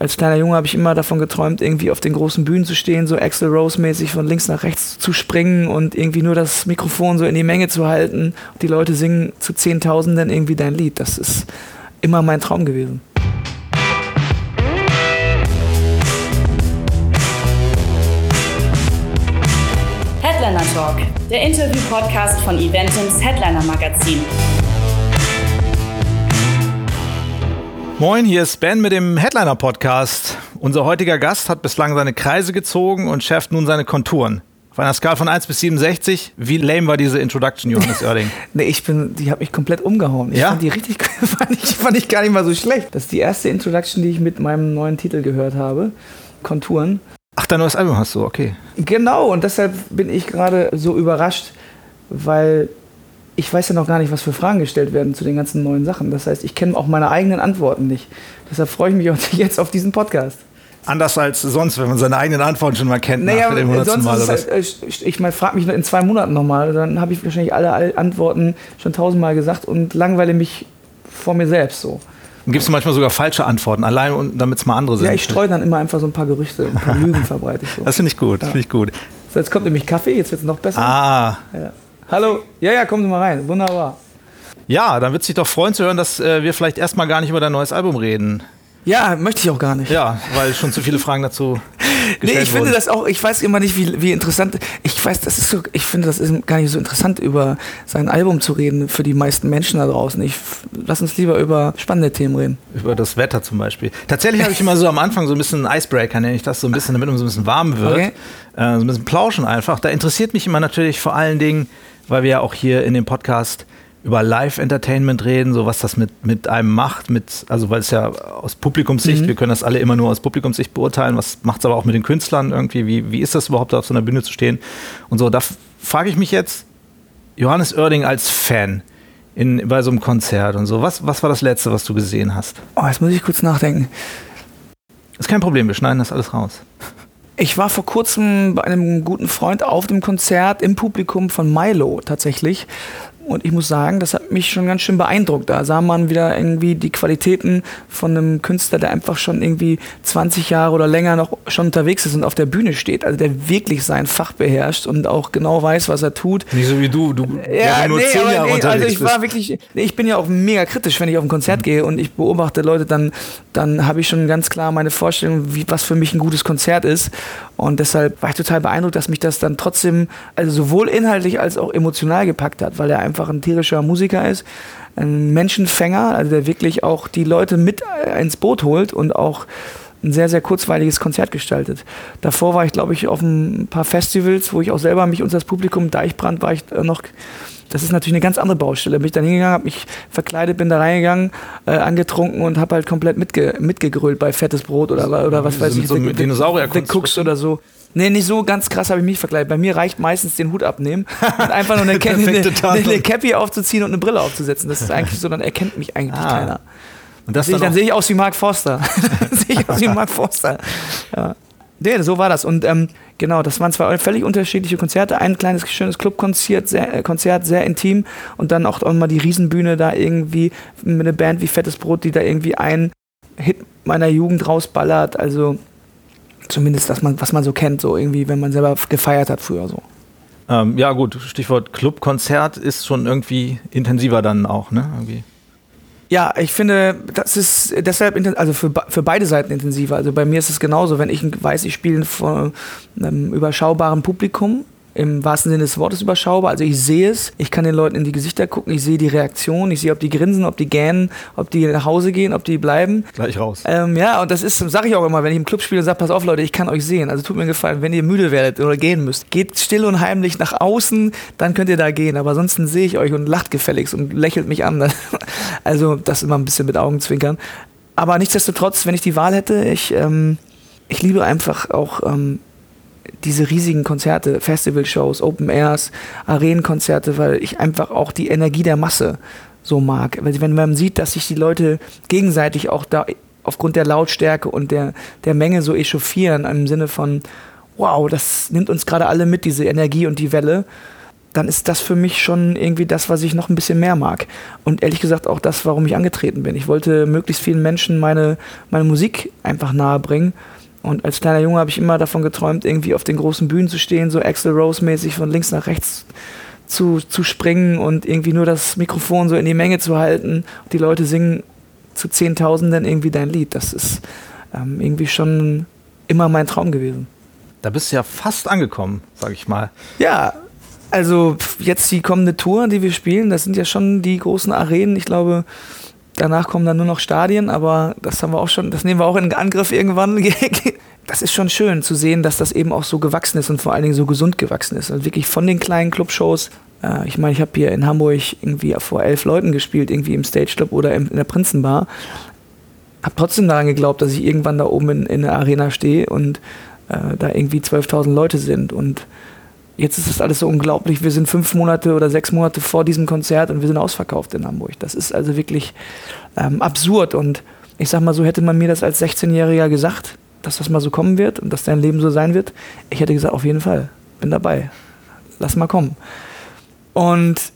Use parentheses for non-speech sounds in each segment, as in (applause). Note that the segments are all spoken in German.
Als kleiner Junge habe ich immer davon geträumt, irgendwie auf den großen Bühnen zu stehen, so Axel Rose-mäßig von links nach rechts zu springen und irgendwie nur das Mikrofon so in die Menge zu halten. Und die Leute singen zu Zehntausenden irgendwie dein Lied. Das ist immer mein Traum gewesen. Headliner Talk, der Interview-Podcast von Eventims Headliner Magazin. Moin, hier ist Ben mit dem Headliner Podcast. Unser heutiger Gast hat bislang seine Kreise gezogen und schärft nun seine Konturen. Auf einer Skala von 1 bis 67, wie lame war diese Introduction, Johannes Oerding? (laughs) nee, ich bin, die hat mich komplett umgehauen. Ich ja? fand die richtig, (laughs) fand ich, fand ich gar nicht mal so schlecht. Das ist die erste Introduction, die ich mit meinem neuen Titel gehört habe. Konturen. Ach, dein neues Album hast du, okay. Genau, und deshalb bin ich gerade so überrascht, weil ich weiß ja noch gar nicht, was für Fragen gestellt werden zu den ganzen neuen Sachen. Das heißt, ich kenne auch meine eigenen Antworten nicht. Deshalb freue ich mich (laughs) jetzt auf diesen Podcast. Anders als sonst, wenn man seine eigenen Antworten schon mal kennt. Naja, nach sonst Mal, halt, äh, ich meine, frag mich in zwei Monaten nochmal, dann habe ich wahrscheinlich alle Antworten schon tausendmal gesagt und langweile mich vor mir selbst so. Und gibst du manchmal sogar falsche Antworten, allein damit es mal andere sind? Ja, ich streue dann immer einfach so ein paar Gerüchte, ein paar (laughs) Lügen verbreite ich so. Das finde ich gut, ja. finde ich gut. So, jetzt kommt nämlich Kaffee, jetzt wird es noch besser. Ah. Ja. Hallo, ja, ja, kommen Sie mal rein. Wunderbar. Ja, dann wird sich doch freuen zu hören, dass äh, wir vielleicht erstmal gar nicht über dein neues Album reden. Ja, möchte ich auch gar nicht. Ja, weil schon zu viele Fragen dazu (laughs) gestellt Nee, ich wurden. finde das auch, ich weiß immer nicht, wie, wie interessant, ich weiß, das ist so, ich finde, das ist gar nicht so interessant, über sein Album zu reden für die meisten Menschen da draußen. Ich, lass uns lieber über spannende Themen reden. Über das Wetter zum Beispiel. Tatsächlich habe ich immer so am Anfang so ein bisschen Icebreaker, nenne ich das, so ein bisschen, damit man so ein bisschen warm wird. Okay. Äh, so ein bisschen plauschen einfach. Da interessiert mich immer natürlich vor allen Dingen, weil wir ja auch hier in dem Podcast über Live-Entertainment reden, so was das mit, mit einem macht, mit, also weil es ja aus Publikumssicht, mhm. wir können das alle immer nur aus Publikumssicht beurteilen, was macht es aber auch mit den Künstlern irgendwie, wie, wie ist das überhaupt, auf so einer Bühne zu stehen und so. Da frage ich mich jetzt, Johannes Oerding als Fan in, bei so einem Konzert und so, was, was war das Letzte, was du gesehen hast? Oh, jetzt muss ich kurz nachdenken. Ist kein Problem, wir schneiden das alles raus. Ich war vor kurzem bei einem guten Freund auf dem Konzert im Publikum von Milo tatsächlich. Und ich muss sagen, das hat mich schon ganz schön beeindruckt. Da sah man wieder irgendwie die Qualitäten von einem Künstler, der einfach schon irgendwie 20 Jahre oder länger noch schon unterwegs ist und auf der Bühne steht. Also der wirklich sein Fach beherrscht und auch genau weiß, was er tut. Nicht so wie du, du ja, nur nee, 10 Jahre nee, unterwegs also ich war wirklich, nee, ich bin ja auch mega kritisch, wenn ich auf ein Konzert mhm. gehe und ich beobachte Leute, dann, dann habe ich schon ganz klar meine Vorstellung, wie, was für mich ein gutes Konzert ist. Und deshalb war ich total beeindruckt, dass mich das dann trotzdem, also sowohl inhaltlich als auch emotional gepackt hat, weil er einfach ein tierischer Musiker ist, ein Menschenfänger, also der wirklich auch die Leute mit ins Boot holt und auch ein sehr, sehr kurzweiliges Konzert gestaltet. Davor war ich, glaube ich, auf ein paar Festivals, wo ich auch selber mich unter das Publikum Deichbrand war ich äh, noch. Das ist natürlich eine ganz andere Baustelle. Bin ich dann hingegangen, habe mich verkleidet, bin da reingegangen, äh, angetrunken und habe halt komplett mitge mitgegrölt bei fettes Brot oder, oder was weiß ich. So The, Dinosaurier The Cooks oder so. Nee, nicht so ganz krass habe ich mich verkleidet. Bei mir reicht meistens den Hut abnehmen (laughs) und einfach nur eine, eine, eine, eine Cappy aufzuziehen und eine Brille aufzusetzen. Das ist eigentlich so, dann erkennt mich eigentlich ah. keiner. Und das dann, dann sehe ich aus wie Mark Forster. (laughs) sehe ich aus wie Mark Forster. Ja. Nee, so war das. Und ähm, genau, das waren zwei völlig unterschiedliche Konzerte. Ein kleines, schönes Clubkonzert, sehr, äh, Konzert, sehr intim. Und dann auch, auch mal die Riesenbühne da irgendwie mit einer Band wie Fettes Brot, die da irgendwie einen Hit meiner Jugend rausballert. Also zumindest das, man, was man so kennt, so irgendwie, wenn man selber gefeiert hat früher so. Ähm, ja, gut, Stichwort Clubkonzert ist schon irgendwie intensiver dann auch, ne? Irgendwie. Ja, ich finde, das ist deshalb also für, für beide Seiten intensiver. Also bei mir ist es genauso, wenn ich weiß, ich spiele vor einem überschaubaren Publikum, im wahrsten Sinne des Wortes überschaubar. Also ich sehe es, ich kann den Leuten in die Gesichter gucken, ich sehe die Reaktion, ich sehe, ob die grinsen, ob die gähnen, ob die nach Hause gehen, ob die bleiben. Gleich raus. Ähm, ja, und das ist, sage ich auch immer, wenn ich im Club spiele und sage, pass auf Leute, ich kann euch sehen. Also tut mir einen Gefallen, wenn ihr müde werdet oder gehen müsst, geht still und heimlich nach außen, dann könnt ihr da gehen. Aber ansonsten sehe ich euch und lacht gefälligst und lächelt mich an. (laughs) also das immer ein bisschen mit Augenzwinkern. Aber nichtsdestotrotz, wenn ich die Wahl hätte, ich, ähm, ich liebe einfach auch ähm, diese riesigen Konzerte, Festivalshows, Open Airs, Arenenkonzerte, weil ich einfach auch die Energie der Masse so mag. Wenn man sieht, dass sich die Leute gegenseitig auch da aufgrund der Lautstärke und der, der Menge so echauffieren, im Sinne von, wow, das nimmt uns gerade alle mit, diese Energie und die Welle. dann ist das für mich schon irgendwie das, was ich noch ein bisschen mehr mag. Und ehrlich gesagt auch das, warum ich angetreten bin. Ich wollte möglichst vielen Menschen meine, meine Musik einfach nahe bringen. Und als kleiner Junge habe ich immer davon geträumt, irgendwie auf den großen Bühnen zu stehen, so Axel Rose-mäßig von links nach rechts zu, zu springen und irgendwie nur das Mikrofon so in die Menge zu halten. Die Leute singen zu Zehntausenden irgendwie dein Lied. Das ist ähm, irgendwie schon immer mein Traum gewesen. Da bist du ja fast angekommen, sag ich mal. Ja, also jetzt die kommende Tour, die wir spielen, das sind ja schon die großen Arenen. Ich glaube, danach kommen dann nur noch Stadien, aber das haben wir auch schon, das nehmen wir auch in Angriff irgendwann. (laughs) Das ist schon schön zu sehen, dass das eben auch so gewachsen ist und vor allen Dingen so gesund gewachsen ist. Also wirklich von den kleinen Clubshows. Äh, ich meine, ich habe hier in Hamburg irgendwie vor elf Leuten gespielt, irgendwie im Stage Club oder in der Prinzenbar. Hab trotzdem daran geglaubt, dass ich irgendwann da oben in, in der Arena stehe und äh, da irgendwie 12.000 Leute sind und jetzt ist das alles so unglaublich. Wir sind fünf Monate oder sechs Monate vor diesem Konzert und wir sind ausverkauft in Hamburg. Das ist also wirklich ähm, absurd. Und ich sag mal so, hätte man mir das als 16-Jähriger gesagt, dass das mal so kommen wird und dass dein Leben so sein wird, ich hätte gesagt, auf jeden Fall, bin dabei. Lass mal kommen. Und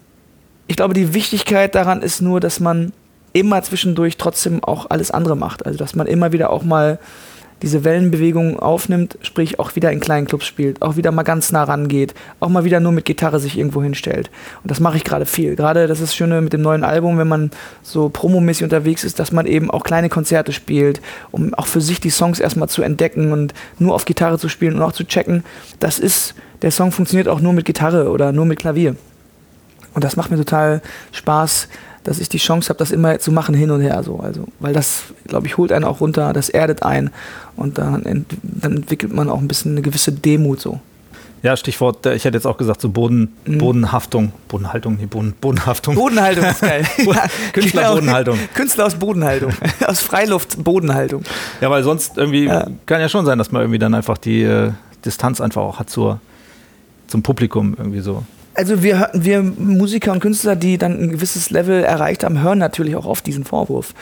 ich glaube, die Wichtigkeit daran ist nur, dass man immer zwischendurch trotzdem auch alles andere macht. Also, dass man immer wieder auch mal diese Wellenbewegung aufnimmt, sprich auch wieder in kleinen Clubs spielt, auch wieder mal ganz nah rangeht, auch mal wieder nur mit Gitarre sich irgendwo hinstellt. Und das mache ich gerade viel. Gerade das ist das Schöne mit dem neuen Album, wenn man so promomäßig unterwegs ist, dass man eben auch kleine Konzerte spielt, um auch für sich die Songs erstmal zu entdecken und nur auf Gitarre zu spielen und auch zu checken. Das ist, der Song funktioniert auch nur mit Gitarre oder nur mit Klavier. Und das macht mir total Spaß, dass ich die Chance habe, das immer zu machen hin und her so. Also, weil das, glaube ich, holt einen auch runter, das erdet ein und dann, ent dann entwickelt man auch ein bisschen eine gewisse Demut so. Ja, Stichwort, äh, ich hätte jetzt auch gesagt, so Boden, mhm. Bodenhaftung. Bodenhaltung, nee, Boden, Bodenhaftung. Bodenhaltung ist geil. (laughs) ja, Künstlerbodenhaltung. Künstler aus Bodenhaltung. (laughs) aus Freiluft-Bodenhaltung. Ja, weil sonst irgendwie ja. kann ja schon sein, dass man irgendwie dann einfach die äh, Distanz einfach auch hat zur, zum Publikum irgendwie so. Also wir, wir Musiker und Künstler, die dann ein gewisses Level erreicht haben, hören natürlich auch oft diesen Vorwurf.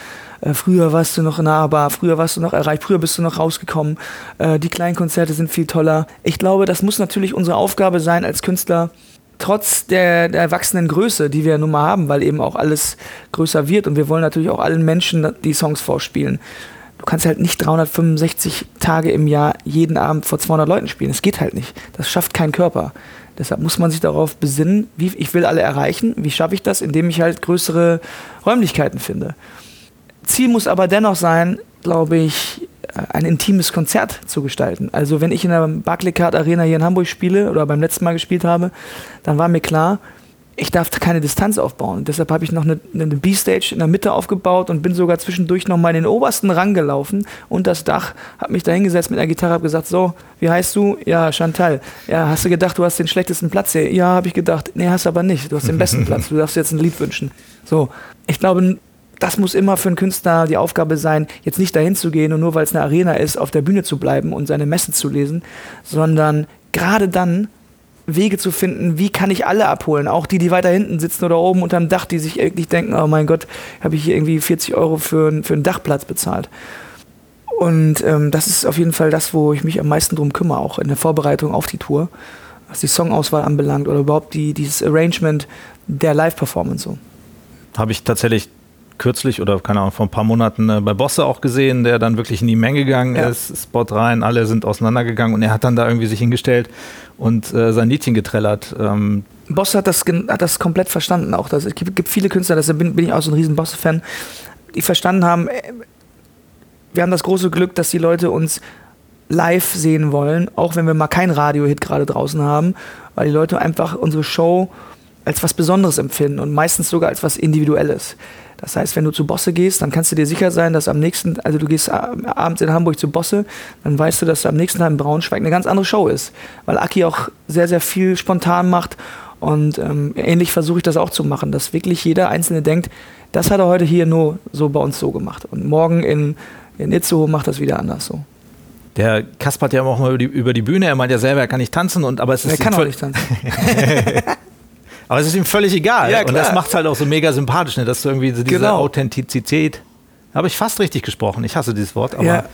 Äh, früher warst du noch nahbar, früher warst du noch erreicht, früher bist du noch rausgekommen, äh, die kleinen Konzerte sind viel toller. Ich glaube, das muss natürlich unsere Aufgabe sein als Künstler, trotz der, der erwachsenen Größe, die wir nun mal haben, weil eben auch alles größer wird und wir wollen natürlich auch allen Menschen die Songs vorspielen. Du kannst halt nicht 365 Tage im Jahr jeden Abend vor 200 Leuten spielen. Das geht halt nicht. Das schafft kein Körper. Deshalb muss man sich darauf besinnen, wie ich will alle erreichen. Wie schaffe ich das? Indem ich halt größere Räumlichkeiten finde. Ziel muss aber dennoch sein, glaube ich, ein intimes Konzert zu gestalten. Also wenn ich in der Barclaycard Arena hier in Hamburg spiele oder beim letzten Mal gespielt habe, dann war mir klar, ich darf keine Distanz aufbauen. Deshalb habe ich noch eine, eine B-Stage in der Mitte aufgebaut und bin sogar zwischendurch noch mal in den obersten Rang gelaufen und das Dach, habe mich da hingesetzt mit einer Gitarre, habe gesagt, so, wie heißt du? Ja, Chantal. Ja, hast du gedacht, du hast den schlechtesten Platz hier? Ja, habe ich gedacht. Nee, hast aber nicht. Du hast den besten (laughs) Platz. Du darfst jetzt ein Lied wünschen. So, ich glaube, das muss immer für einen Künstler die Aufgabe sein, jetzt nicht dahin zu gehen und nur weil es eine Arena ist, auf der Bühne zu bleiben und seine Messe zu lesen, sondern gerade dann Wege zu finden, wie kann ich alle abholen, auch die, die weiter hinten sitzen oder oben unterm Dach, die sich irgendwie denken, oh mein Gott, habe ich hier irgendwie 40 Euro für, für einen Dachplatz bezahlt. Und ähm, das ist auf jeden Fall das, wo ich mich am meisten drum kümmere, auch in der Vorbereitung auf die Tour, was die Songauswahl anbelangt oder überhaupt die, dieses Arrangement der Live-Performance so. Habe ich tatsächlich kürzlich oder keine Ahnung, vor ein paar Monaten äh, bei Bosse auch gesehen, der dann wirklich in die Menge gegangen ja. ist, Spot rein, alle sind auseinandergegangen und er hat dann da irgendwie sich hingestellt und äh, sein Liedchen getrellert. Ähm Bosse hat das, hat das komplett verstanden auch. Das, es gibt viele Künstler, deshalb bin, bin ich auch so ein riesen Bosse-Fan, die verstanden haben, äh, wir haben das große Glück, dass die Leute uns live sehen wollen, auch wenn wir mal keinen Radio-Hit gerade draußen haben, weil die Leute einfach unsere Show als was Besonderes empfinden und meistens sogar als was Individuelles. Das heißt, wenn du zu Bosse gehst, dann kannst du dir sicher sein, dass am nächsten, also du gehst abends in Hamburg zu Bosse, dann weißt du, dass am nächsten Tag in Braunschweig eine ganz andere Show ist. Weil Aki auch sehr, sehr viel spontan macht und ähm, ähnlich versuche ich das auch zu machen, dass wirklich jeder Einzelne denkt, das hat er heute hier nur so bei uns so gemacht. Und morgen in, in Itzehoe macht das wieder anders so. Der Kasper hat ja auch mal über die, über die Bühne, er meint ja selber, er kann nicht tanzen, und, aber es ist. Er kann auch nicht tanzen. (laughs) (laughs) Aber es ist ihm völlig egal. Ja, und das macht es halt auch so mega sympathisch, ne? dass du irgendwie so diese genau. Authentizität. Habe ich fast richtig gesprochen. Ich hasse dieses Wort, aber. Ja.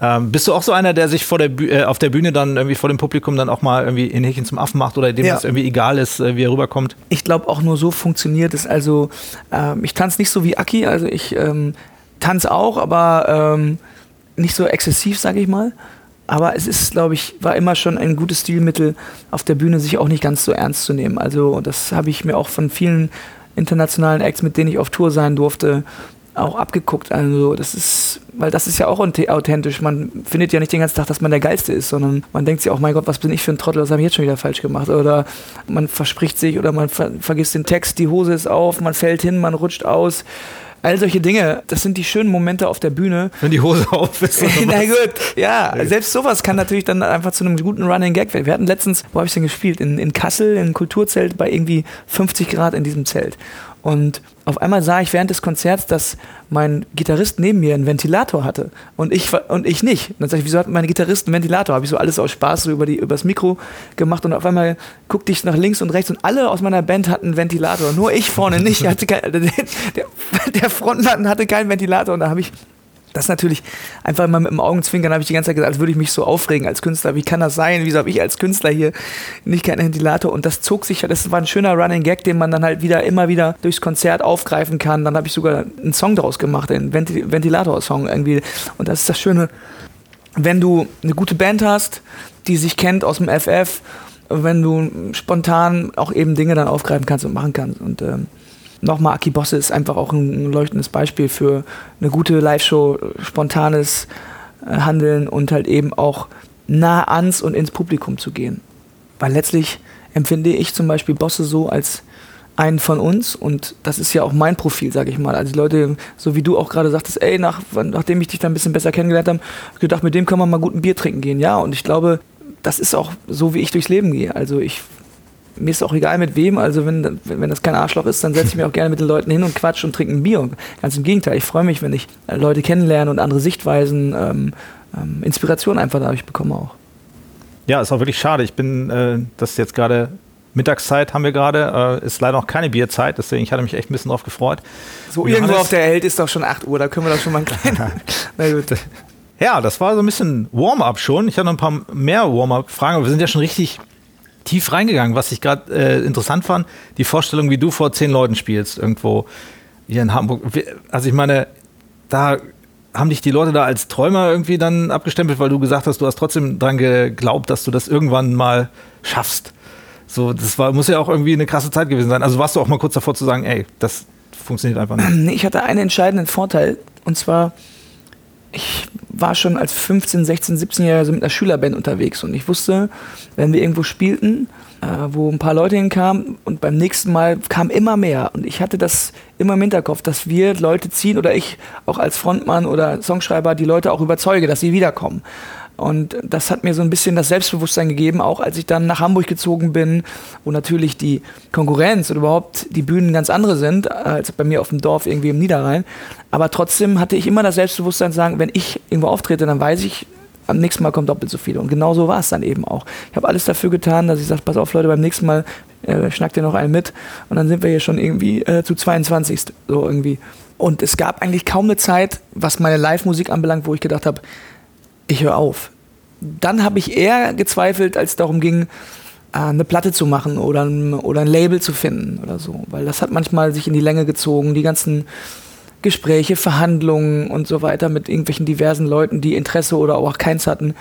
Ähm, bist du auch so einer, der sich vor der äh, auf der Bühne dann irgendwie vor dem Publikum dann auch mal irgendwie in Häkchen zum Affen macht oder dem ja. das irgendwie egal ist, äh, wie er rüberkommt? Ich glaube auch nur so funktioniert es. Also ähm, ich tanze nicht so wie Aki, also ich ähm, tanze auch, aber ähm, nicht so exzessiv, sage ich mal. Aber es ist, glaube ich, war immer schon ein gutes Stilmittel, auf der Bühne sich auch nicht ganz so ernst zu nehmen. Also das habe ich mir auch von vielen internationalen Acts, mit denen ich auf Tour sein durfte, auch abgeguckt. Also das ist, weil das ist ja auch authentisch. Man findet ja nicht den ganzen Tag, dass man der Geilste ist, sondern man denkt sich auch, mein Gott, was bin ich für ein Trottel, was habe ich jetzt schon wieder falsch gemacht? Oder man verspricht sich oder man ver vergisst den Text, die Hose ist auf, man fällt hin, man rutscht aus. All solche Dinge, das sind die schönen Momente auf der Bühne. Wenn die Hose auf ist. (laughs) Na gut, ja, selbst sowas kann natürlich dann einfach zu einem guten Running Gag werden. Wir hatten letztens, wo habe ich denn gespielt? In, in Kassel, in einem Kulturzelt bei irgendwie 50 Grad in diesem Zelt. Und auf einmal sah ich während des Konzerts, dass mein Gitarrist neben mir einen Ventilator hatte und ich, und ich nicht. Und dann sag ich, wieso hat mein Gitarrist einen Ventilator? Habe ich so alles aus Spaß so über, die, über das Mikro gemacht und auf einmal guckte ich nach links und rechts und alle aus meiner Band hatten einen Ventilator. Nur ich vorne nicht. Hatte kein, (laughs) der, der Frontmann hatte keinen Ventilator und da habe ich das natürlich einfach mal mit dem Augenzwinkern habe ich die ganze Zeit gesagt, als würde ich mich so aufregen als Künstler. Wie kann das sein? Wieso habe ich als Künstler hier nicht keinen Ventilator? Und das zog sich, das war ein schöner Running Gag, den man dann halt wieder immer wieder durchs Konzert aufgreifen kann. Dann habe ich sogar einen Song daraus gemacht, einen Ventilator-Song irgendwie. Und das ist das Schöne, wenn du eine gute Band hast, die sich kennt aus dem FF, wenn du spontan auch eben Dinge dann aufgreifen kannst und machen kannst. Und ähm, nochmal, Aki Bosse ist einfach auch ein leuchtendes Beispiel für eine gute Live-Show, spontanes äh, Handeln und halt eben auch nah ans und ins Publikum zu gehen. Weil letztlich empfinde ich zum Beispiel Bosse so als einen von uns und das ist ja auch mein Profil, sage ich mal. Also die Leute, so wie du auch gerade sagtest, ey, nach, nachdem ich dich dann ein bisschen besser kennengelernt habe, gedacht, mit dem kann man mal gut ein Bier trinken gehen. Ja, und ich glaube, das ist auch so, wie ich durchs Leben gehe. Also ich mir ist auch egal mit wem, also wenn, wenn das kein Arschloch ist, dann setze ich mich auch gerne mit den Leuten hin und quatsch und trinke ein Bier. Und ganz im Gegenteil, ich freue mich, wenn ich äh, Leute kennenlerne und andere Sichtweisen, ähm, ähm, Inspiration einfach dadurch bekomme auch. Ja, ist auch wirklich schade. Ich bin, äh, das ist jetzt gerade Mittagszeit haben wir gerade, äh, ist leider noch keine Bierzeit, deswegen ich hatte mich echt ein bisschen drauf gefreut. So und irgendwo Johannes, auf der Welt ist doch schon 8 Uhr, da können wir doch schon mal ein kleines. (laughs) Na gut. Ja, das war so ein bisschen Warm-up schon. Ich hatte noch ein paar mehr Warm-up-Fragen, aber wir sind ja schon richtig tief reingegangen, was ich gerade äh, interessant fand, die Vorstellung, wie du vor zehn Leuten spielst, irgendwo hier in Hamburg. Also ich meine, da haben dich die Leute da als Träumer irgendwie dann abgestempelt, weil du gesagt hast, du hast trotzdem dran geglaubt, dass du das irgendwann mal schaffst. So, das war, muss ja auch irgendwie eine krasse Zeit gewesen sein. Also warst du auch mal kurz davor zu sagen, ey, das funktioniert einfach nicht. Ich hatte einen entscheidenden Vorteil und zwar, ich war schon als 15, 16, 17-Jähriger so mit einer Schülerband unterwegs und ich wusste, wenn wir irgendwo spielten, äh, wo ein paar Leute hinkamen und beim nächsten Mal kam immer mehr und ich hatte das immer im Hinterkopf, dass wir Leute ziehen oder ich auch als Frontmann oder Songschreiber die Leute auch überzeuge, dass sie wiederkommen. Und das hat mir so ein bisschen das Selbstbewusstsein gegeben, auch als ich dann nach Hamburg gezogen bin, wo natürlich die Konkurrenz oder überhaupt die Bühnen ganz andere sind, als bei mir auf dem Dorf irgendwie im Niederrhein. Aber trotzdem hatte ich immer das Selbstbewusstsein zu sagen, wenn ich irgendwo auftrete, dann weiß ich, am nächsten Mal kommt doppelt so viele. Und genau so war es dann eben auch. Ich habe alles dafür getan, dass ich sage, pass auf Leute, beim nächsten Mal äh, schnackt ihr noch einen mit. Und dann sind wir hier schon irgendwie äh, zu 22. So irgendwie. Und es gab eigentlich kaum eine Zeit, was meine Live-Musik anbelangt, wo ich gedacht habe, ich höre auf. Dann habe ich eher gezweifelt, als es darum ging, äh, eine Platte zu machen oder ein, oder ein Label zu finden oder so. Weil das hat manchmal sich in die Länge gezogen, die ganzen Gespräche, Verhandlungen und so weiter mit irgendwelchen diversen Leuten, die Interesse oder auch keins hatten.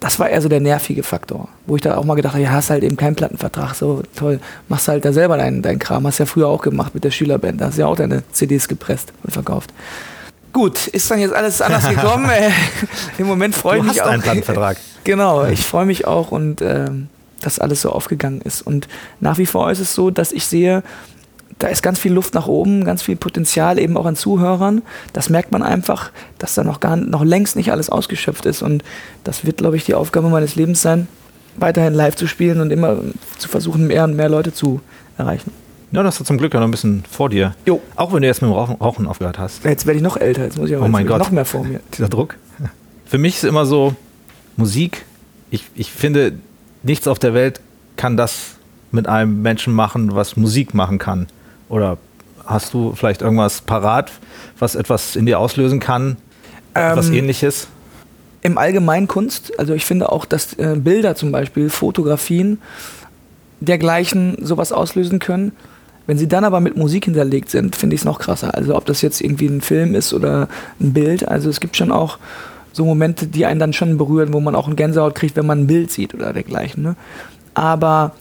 Das war eher so der nervige Faktor, wo ich da auch mal gedacht habe, ja, hast halt eben keinen Plattenvertrag, so toll, machst halt da selber deinen dein Kram, hast ja früher auch gemacht mit der Schülerband, da hast ja auch deine CDs gepresst und verkauft. Gut, ist dann jetzt alles anders (laughs) gekommen. Äh, Im Moment freue ich mich auch. Einen Plattenvertrag. (laughs) Genau, ich freue mich auch und äh, dass alles so aufgegangen ist. Und nach wie vor ist es so, dass ich sehe, da ist ganz viel Luft nach oben, ganz viel Potenzial eben auch an Zuhörern. Das merkt man einfach, dass da noch gar noch längst nicht alles ausgeschöpft ist. Und das wird, glaube ich, die Aufgabe meines Lebens sein, weiterhin live zu spielen und immer zu versuchen, mehr und mehr Leute zu erreichen. Ja, das hat zum Glück ja noch ein bisschen vor dir. Jo. Auch wenn du jetzt mit dem Rauchen, Rauchen aufgehört hast. Jetzt werde ich noch älter, jetzt muss ich aber oh mein Gott. noch mehr vor mir. (laughs) Dieser Druck. Für mich ist immer so, Musik, ich, ich finde, nichts auf der Welt kann das mit einem Menschen machen, was Musik machen kann. Oder hast du vielleicht irgendwas parat, was etwas in dir auslösen kann? Ähm, etwas ähnliches? im Allgemeinen Kunst. Also ich finde auch, dass äh, Bilder zum Beispiel, Fotografien dergleichen sowas auslösen können. Wenn sie dann aber mit Musik hinterlegt sind, finde ich es noch krasser. Also ob das jetzt irgendwie ein Film ist oder ein Bild. Also es gibt schon auch so Momente, die einen dann schon berühren, wo man auch ein Gänsehaut kriegt, wenn man ein Bild sieht oder dergleichen. Ne? Aber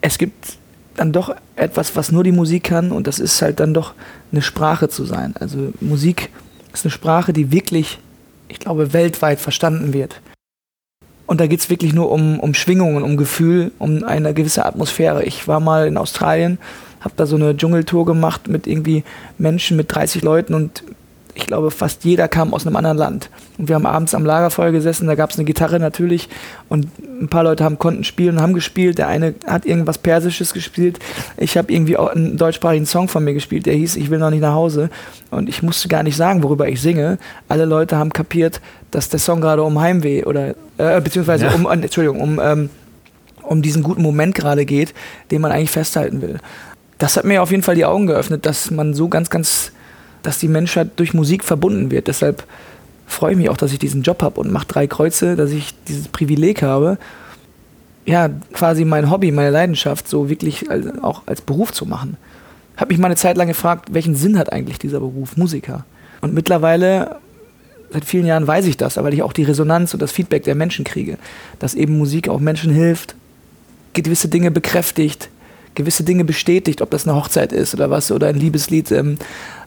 es gibt dann doch etwas, was nur die Musik kann und das ist halt dann doch eine Sprache zu sein. Also Musik ist eine Sprache, die wirklich, ich glaube, weltweit verstanden wird. Und da geht es wirklich nur um, um Schwingungen, um Gefühl, um eine gewisse Atmosphäre. Ich war mal in Australien habe da so eine Dschungeltour gemacht mit irgendwie Menschen mit 30 Leuten und ich glaube, fast jeder kam aus einem anderen Land. Und wir haben abends am Lagerfeuer gesessen, da gab es eine Gitarre natürlich und ein paar Leute haben konnten spielen und haben gespielt. Der eine hat irgendwas Persisches gespielt. Ich habe irgendwie auch einen deutschsprachigen Song von mir gespielt, der hieß Ich will noch nicht nach Hause. Und ich musste gar nicht sagen, worüber ich singe. Alle Leute haben kapiert, dass der Song gerade um Heimweh oder äh, beziehungsweise ja. um, Entschuldigung, um, ähm, um diesen guten Moment gerade geht, den man eigentlich festhalten will das hat mir auf jeden Fall die Augen geöffnet, dass man so ganz, ganz, dass die Menschheit durch Musik verbunden wird. Deshalb freue ich mich auch, dass ich diesen Job habe und mache drei Kreuze, dass ich dieses Privileg habe, ja, quasi mein Hobby, meine Leidenschaft so wirklich als, auch als Beruf zu machen. Habe mich mal eine Zeit lang gefragt, welchen Sinn hat eigentlich dieser Beruf, Musiker? Und mittlerweile, seit vielen Jahren weiß ich das, weil ich auch die Resonanz und das Feedback der Menschen kriege, dass eben Musik auch Menschen hilft, gewisse Dinge bekräftigt, gewisse Dinge bestätigt, ob das eine Hochzeit ist oder was, oder ein Liebeslied, ähm,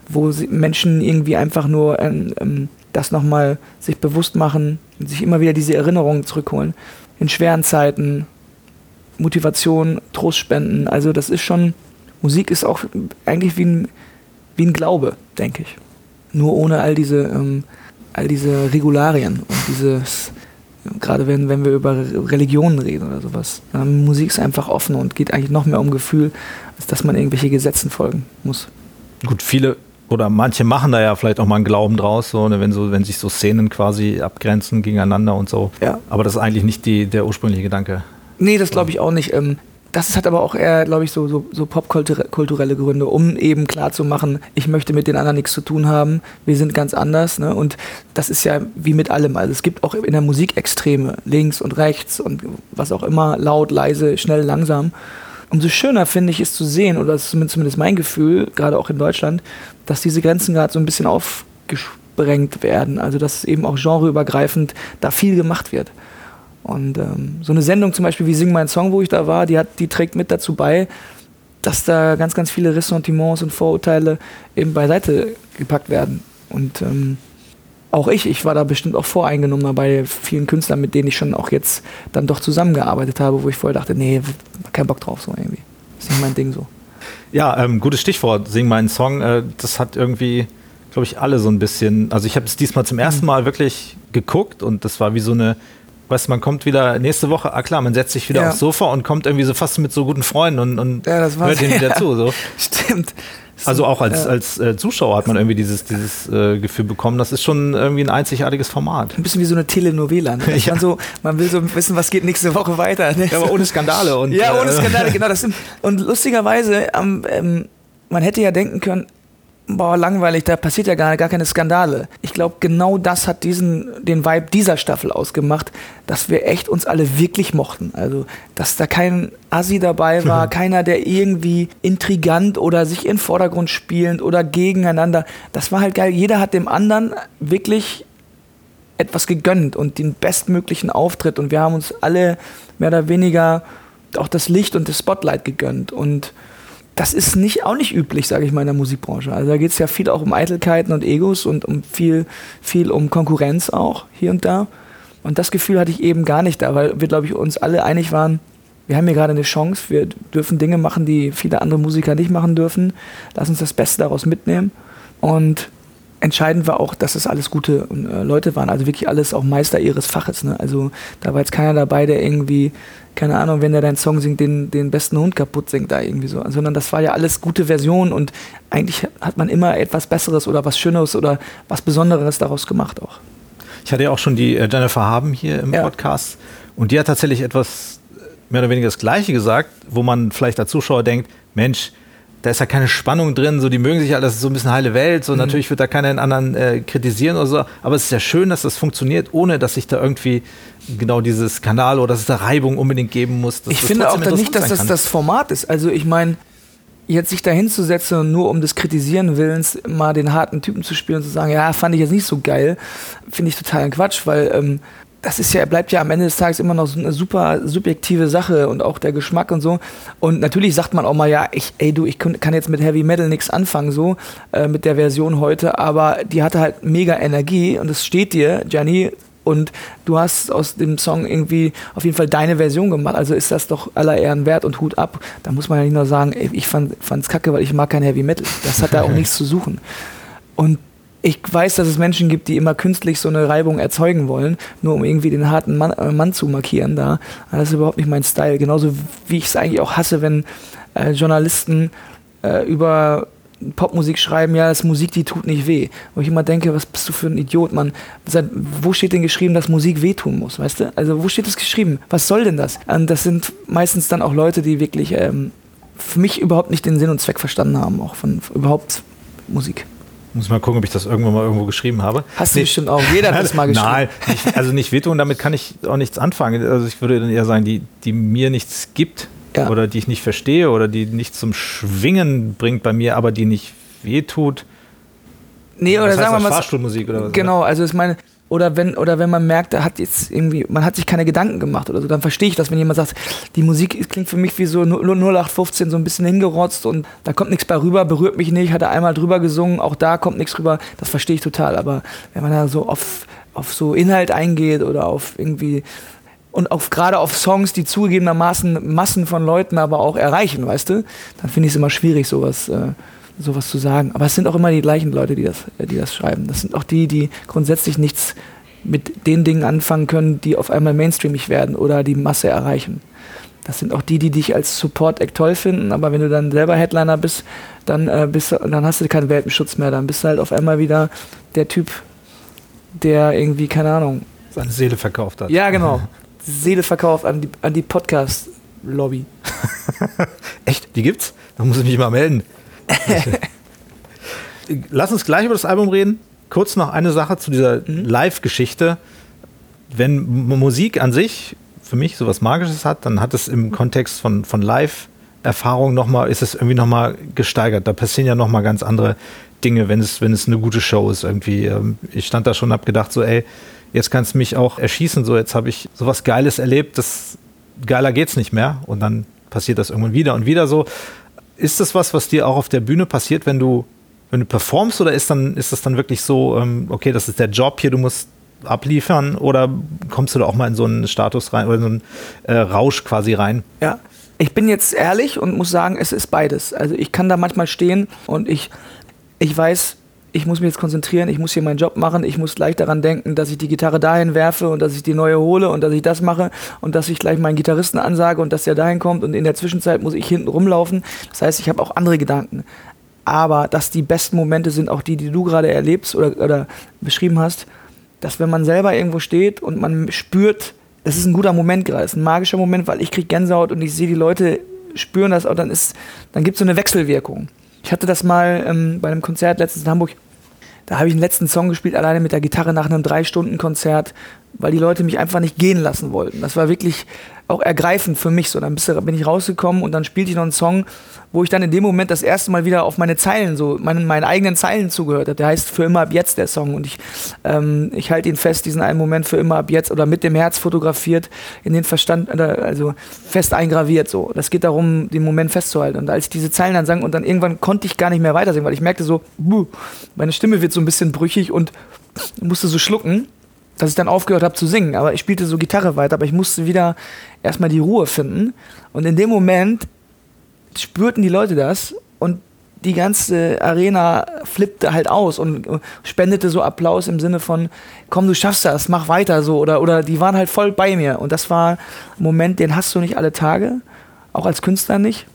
wo Menschen irgendwie einfach nur ähm, ähm, das nochmal sich bewusst machen sich immer wieder diese Erinnerungen zurückholen. In schweren Zeiten, Motivation, Trost spenden. Also das ist schon, Musik ist auch eigentlich wie ein, wie ein Glaube, denke ich. Nur ohne all diese, ähm, all diese Regularien und dieses gerade wenn, wenn wir über Religionen reden oder sowas. Ähm, Musik ist einfach offen und geht eigentlich noch mehr um Gefühl, als dass man irgendwelche Gesetzen folgen muss. Gut, viele oder manche machen da ja vielleicht auch mal einen Glauben draus, so, ne, wenn, so, wenn sich so Szenen quasi abgrenzen gegeneinander und so. Ja. Aber das ist eigentlich nicht die, der ursprüngliche Gedanke. Nee, das glaube ich auch nicht. Ähm, das hat aber auch eher, glaube ich, so, so, so popkulturelle Gründe, um eben klarzumachen, ich möchte mit den anderen nichts zu tun haben, wir sind ganz anders. Ne? Und das ist ja wie mit allem. Also es gibt auch in der Musik Extreme, links und rechts und was auch immer, laut, leise, schnell, langsam. Umso schöner finde ich es zu sehen, oder das ist zumindest mein Gefühl, gerade auch in Deutschland, dass diese Grenzen gerade so ein bisschen aufgesprengt werden. Also dass eben auch genreübergreifend da viel gemacht wird. Und ähm, so eine Sendung zum Beispiel wie Sing mein Song, wo ich da war, die, hat, die trägt mit dazu bei, dass da ganz, ganz viele Ressentiments und Vorurteile eben beiseite gepackt werden. Und ähm, auch ich, ich war da bestimmt auch voreingenommen bei vielen Künstlern, mit denen ich schon auch jetzt dann doch zusammengearbeitet habe, wo ich vorher dachte, nee, kein Bock drauf, so irgendwie. Ist nicht mein Ding so. Ja, ähm, gutes Stichwort, Sing meinen Song. Äh, das hat irgendwie, glaube ich, alle so ein bisschen. Also ich habe es diesmal zum ersten mhm. Mal wirklich geguckt und das war wie so eine weißt man kommt wieder nächste Woche, ah klar, man setzt sich wieder ja. aufs Sofa und kommt irgendwie so fast mit so guten Freunden und, und ja, hört wieder ja. (laughs) zu. So. Stimmt. Also auch als, als äh, Zuschauer hat man irgendwie dieses, dieses äh, Gefühl bekommen. Das ist schon irgendwie ein einzigartiges Format. Ein bisschen wie so eine Telenovela. Ne? (laughs) ja. man, so, man will so wissen, was geht nächste Woche weiter. Ne? Ja, aber ohne Skandale. (laughs) Und, ja, ohne äh, Skandale, (laughs) genau. Das sind, und lustigerweise, ähm, man hätte ja denken können, boah, langweilig, da passiert ja gar, gar keine Skandale. Ich glaube, genau das hat diesen, den Vibe dieser Staffel ausgemacht, dass wir echt uns alle wirklich mochten. Also, dass da kein Assi dabei war, keiner, der irgendwie intrigant oder sich in Vordergrund spielend oder gegeneinander. Das war halt geil. Jeder hat dem anderen wirklich etwas gegönnt und den bestmöglichen Auftritt und wir haben uns alle mehr oder weniger auch das Licht und das Spotlight gegönnt und das ist nicht, auch nicht üblich, sage ich mal, in der Musikbranche. Also da geht es ja viel auch um Eitelkeiten und Egos und um viel, viel um Konkurrenz auch hier und da. Und das Gefühl hatte ich eben gar nicht da, weil wir, glaube ich, uns alle einig waren, wir haben hier gerade eine Chance, wir dürfen Dinge machen, die viele andere Musiker nicht machen dürfen. Lass uns das Beste daraus mitnehmen. Und entscheidend war auch, dass es alles gute äh, Leute waren, also wirklich alles auch Meister ihres Faches. Ne? Also da war jetzt keiner dabei, der irgendwie keine Ahnung, wenn der deinen Song singt, den, den besten Hund kaputt singt da irgendwie so. Sondern das war ja alles gute Versionen und eigentlich hat man immer etwas Besseres oder was Schöneres oder was Besonderes daraus gemacht auch. Ich hatte ja auch schon die äh, Jennifer Haben hier im ja. Podcast und die hat tatsächlich etwas äh, mehr oder weniger das Gleiche gesagt, wo man vielleicht als Zuschauer denkt, Mensch, da ist ja keine Spannung drin, so die mögen sich ja, das ist so ein bisschen heile Welt, so mhm. natürlich wird da keiner den anderen äh, kritisieren oder so, aber es ist ja schön, dass das funktioniert, ohne dass sich da irgendwie genau dieses Kanal oder dass es da Reibung unbedingt geben muss. Ich finde auch nicht, dass das das Format ist. Also ich meine, jetzt sich da hinzusetzen und nur um des Kritisieren Willens mal den harten Typen zu spielen und zu sagen, ja, fand ich jetzt nicht so geil, finde ich total ein Quatsch, weil ähm, das ist ja, bleibt ja am Ende des Tages immer noch so eine super subjektive Sache und auch der Geschmack und so. Und natürlich sagt man auch mal, ja, ich, ey du, ich kann jetzt mit Heavy Metal nichts anfangen, so, äh, mit der Version heute, aber die hatte halt mega Energie und es steht dir, Gianni, und du hast aus dem Song irgendwie auf jeden Fall deine Version gemacht. Also ist das doch aller Ehren wert und Hut ab. Da muss man ja nicht nur sagen, ey, ich fand es kacke, weil ich mag kein Heavy Metal. Das hat da auch (laughs) nichts zu suchen. Und ich weiß, dass es Menschen gibt, die immer künstlich so eine Reibung erzeugen wollen, nur um irgendwie den harten Mann, äh, Mann zu markieren da. Das ist überhaupt nicht mein Style. Genauso wie ich es eigentlich auch hasse, wenn äh, Journalisten äh, über Popmusik schreiben, ja, das ist Musik, die tut nicht weh. Wo ich immer denke, was bist du für ein Idiot, Mann? Wo steht denn geschrieben, dass Musik wehtun muss, weißt du? Also wo steht das geschrieben? Was soll denn das? Und das sind meistens dann auch Leute, die wirklich ähm, für mich überhaupt nicht den Sinn und Zweck verstanden haben, auch von, von überhaupt Musik. Muss mal gucken, ob ich das irgendwann mal irgendwo geschrieben habe. Hast du nee. bestimmt auch. Jeder hat das mal (laughs) geschrieben. Nein, nicht, also nicht wehtun, damit kann ich auch nichts anfangen. Also ich würde dann eher sagen, die, die mir nichts gibt ja. oder die ich nicht verstehe oder die nicht zum Schwingen bringt bei mir, aber die nicht wehtut. Nee, oder sagen wir mal. Fahrstuhlmusik oder was? Genau, also ich meine, oder wenn, oder wenn man merkt, er hat jetzt irgendwie, man hat sich keine Gedanken gemacht oder so, dann verstehe ich das, wenn jemand sagt, die Musik klingt für mich wie so 0815 so ein bisschen hingerotzt und da kommt nichts bei rüber, berührt mich nicht, hat er einmal drüber gesungen, auch da kommt nichts rüber, das verstehe ich total. Aber wenn man da so auf, auf so Inhalt eingeht oder auf irgendwie und auf, gerade auf Songs, die zugegebenermaßen Massen von Leuten aber auch erreichen, weißt du, dann finde ich es immer schwierig, sowas. Äh, sowas zu sagen. Aber es sind auch immer die gleichen Leute, die das, äh, die das schreiben. Das sind auch die, die grundsätzlich nichts mit den Dingen anfangen können, die auf einmal mainstreamig werden oder die Masse erreichen. Das sind auch die, die dich als Support-Act toll finden, aber wenn du dann selber Headliner bist, dann, äh, bist du, dann hast du keinen Welpenschutz mehr. Dann bist du halt auf einmal wieder der Typ, der irgendwie, keine Ahnung. Seine Seele verkauft hat. Ja, genau. (laughs) Seele verkauft an die, an die Podcast-Lobby. (laughs) Echt? Die gibt's? Da muss ich mich mal melden. (laughs) Lass uns gleich über das Album reden. Kurz noch eine Sache zu dieser mhm. Live-Geschichte. Wenn Musik an sich für mich sowas Magisches hat, dann hat es im Kontext von, von Live-Erfahrung nochmal, ist es irgendwie nochmal gesteigert. Da passieren ja nochmal ganz andere Dinge, wenn es, wenn es eine gute Show ist. Irgendwie. Ähm, ich stand da schon und habe gedacht, so, ey, jetzt kannst du mich auch erschießen. So, jetzt habe ich sowas Geiles erlebt, das geiler geht's nicht mehr. Und dann passiert das irgendwann wieder und wieder so. Ist das was, was dir auch auf der Bühne passiert, wenn du, wenn du performst, oder ist, dann, ist das dann wirklich so, ähm, okay, das ist der Job hier, du musst abliefern, oder kommst du da auch mal in so einen Status rein oder in so einen äh, Rausch quasi rein? Ja. Ich bin jetzt ehrlich und muss sagen, es ist beides. Also ich kann da manchmal stehen und ich, ich weiß, ich muss mich jetzt konzentrieren, ich muss hier meinen Job machen, ich muss gleich daran denken, dass ich die Gitarre dahin werfe und dass ich die neue hole und dass ich das mache und dass ich gleich meinen Gitarristen ansage und dass der dahin kommt und in der Zwischenzeit muss ich hinten rumlaufen. Das heißt, ich habe auch andere Gedanken. Aber dass die besten Momente sind auch die, die du gerade erlebst oder, oder beschrieben hast, dass wenn man selber irgendwo steht und man spürt, das ist ein guter Moment gerade, das ist ein magischer Moment, weil ich kriege Gänsehaut und ich sehe die Leute spüren das, und dann dann gibt es so eine Wechselwirkung. Ich hatte das mal ähm, bei einem Konzert letztens in Hamburg. Da habe ich den letzten Song gespielt, alleine mit der Gitarre nach einem Drei-Stunden-Konzert, weil die Leute mich einfach nicht gehen lassen wollten. Das war wirklich auch ergreifend für mich so. Dann bin ich rausgekommen und dann spielte ich noch einen Song, wo ich dann in dem Moment das erste Mal wieder auf meine Zeilen, so meinen, meinen eigenen Zeilen zugehört habe. Der heißt Für immer ab jetzt der Song. Und ich, ähm, ich halte ihn fest, diesen einen Moment für immer ab jetzt oder mit dem Herz fotografiert, in den Verstand, also fest eingraviert. So. Das geht darum, den Moment festzuhalten. Und als ich diese Zeilen dann sang und dann irgendwann konnte ich gar nicht mehr weitersingen, weil ich merkte so, meine Stimme wird so ein bisschen brüchig und musste so schlucken dass ich dann aufgehört habe zu singen. Aber ich spielte so Gitarre weiter, aber ich musste wieder erstmal die Ruhe finden. Und in dem Moment spürten die Leute das und die ganze Arena flippte halt aus und spendete so Applaus im Sinne von, komm, du schaffst das, mach weiter so. Oder, oder die waren halt voll bei mir. Und das war ein Moment, den hast du nicht alle Tage, auch als Künstler nicht.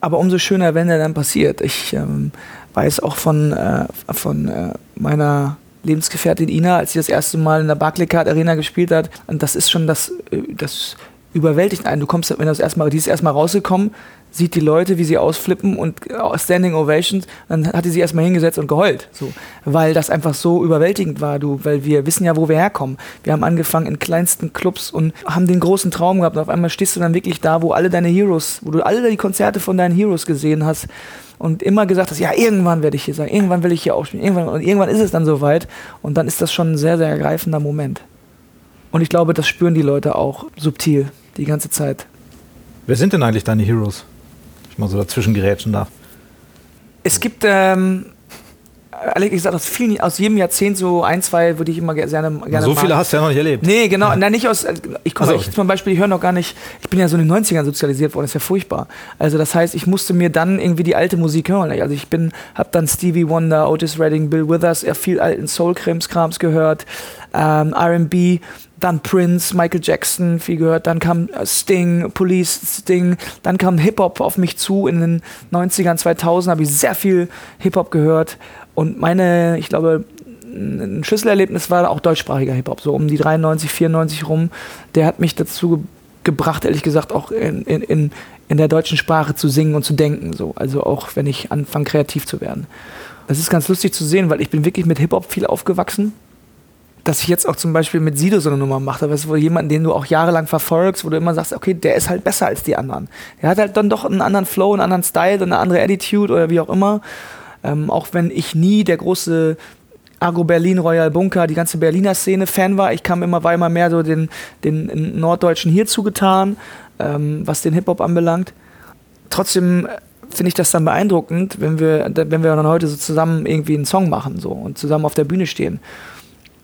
Aber umso schöner, wenn der dann passiert. Ich ähm, weiß auch von, äh, von äh, meiner Lebensgefährtin Ina, als sie das erste Mal in der Barclaycard Arena gespielt hat. Und das ist schon das, äh, das überwältigt einen. Du kommst, wenn du das erstmal, die ist erstmal rausgekommen, sieht die Leute, wie sie ausflippen und Standing Ovations, dann hat die sie erstmal hingesetzt und geheult. So. Weil das einfach so überwältigend war, du, weil wir wissen ja, wo wir herkommen. Wir haben angefangen in kleinsten Clubs und haben den großen Traum gehabt. Und auf einmal stehst du dann wirklich da, wo alle deine Heroes, wo du alle die Konzerte von deinen Heroes gesehen hast und immer gesagt hast, ja, irgendwann werde ich hier sein, irgendwann will ich hier aufspielen, irgendwann, und irgendwann ist es dann soweit und dann ist das schon ein sehr, sehr ergreifender Moment. Und ich glaube, das spüren die Leute auch subtil die ganze Zeit. Wer sind denn eigentlich deine Heroes? Ich mal so dazwischen gerätschen darf. Es gibt, ähm, ehrlich gesagt, aus, vielen, aus jedem Jahrzehnt so ein, zwei würde ich immer gerne, gerne So viele hast du ja noch nicht erlebt. Nee, genau. Na, nicht aus. Ich komme so. zum Beispiel, ich höre noch gar nicht. Ich bin ja so in den 90ern sozialisiert worden, das ist ja furchtbar. Also, das heißt, ich musste mir dann irgendwie die alte Musik hören. Also, ich bin, hab dann Stevie Wonder, Otis Redding, Bill Withers, eher viel alten Soul-Krams gehört, ähm, RB dann Prince, Michael Jackson, viel gehört, dann kam äh, Sting, Police Sting, dann kam Hip-Hop auf mich zu. In den 90ern, 2000 habe ich sehr viel Hip-Hop gehört und meine, ich glaube, ein Schlüsselerlebnis war auch deutschsprachiger Hip-Hop, so um die 93, 94 rum. Der hat mich dazu gebracht, ehrlich gesagt, auch in, in, in der deutschen Sprache zu singen und zu denken. So. Also auch wenn ich anfange, kreativ zu werden. Das ist ganz lustig zu sehen, weil ich bin wirklich mit Hip-Hop viel aufgewachsen dass ich jetzt auch zum Beispiel mit Sido so eine Nummer mache, weißt du, wo jemanden, den du auch jahrelang verfolgst, wo du immer sagst, okay, der ist halt besser als die anderen. Der hat halt dann doch einen anderen Flow, einen anderen Style, eine andere Attitude oder wie auch immer. Ähm, auch wenn ich nie der große Agro Berlin, Royal Bunker, die ganze Berliner Szene Fan war. Ich kam immer, war immer mehr so den, den Norddeutschen hier zugetan, ähm, was den Hip-Hop anbelangt. Trotzdem finde ich das dann beeindruckend, wenn wir, wenn wir dann heute so zusammen irgendwie einen Song machen so, und zusammen auf der Bühne stehen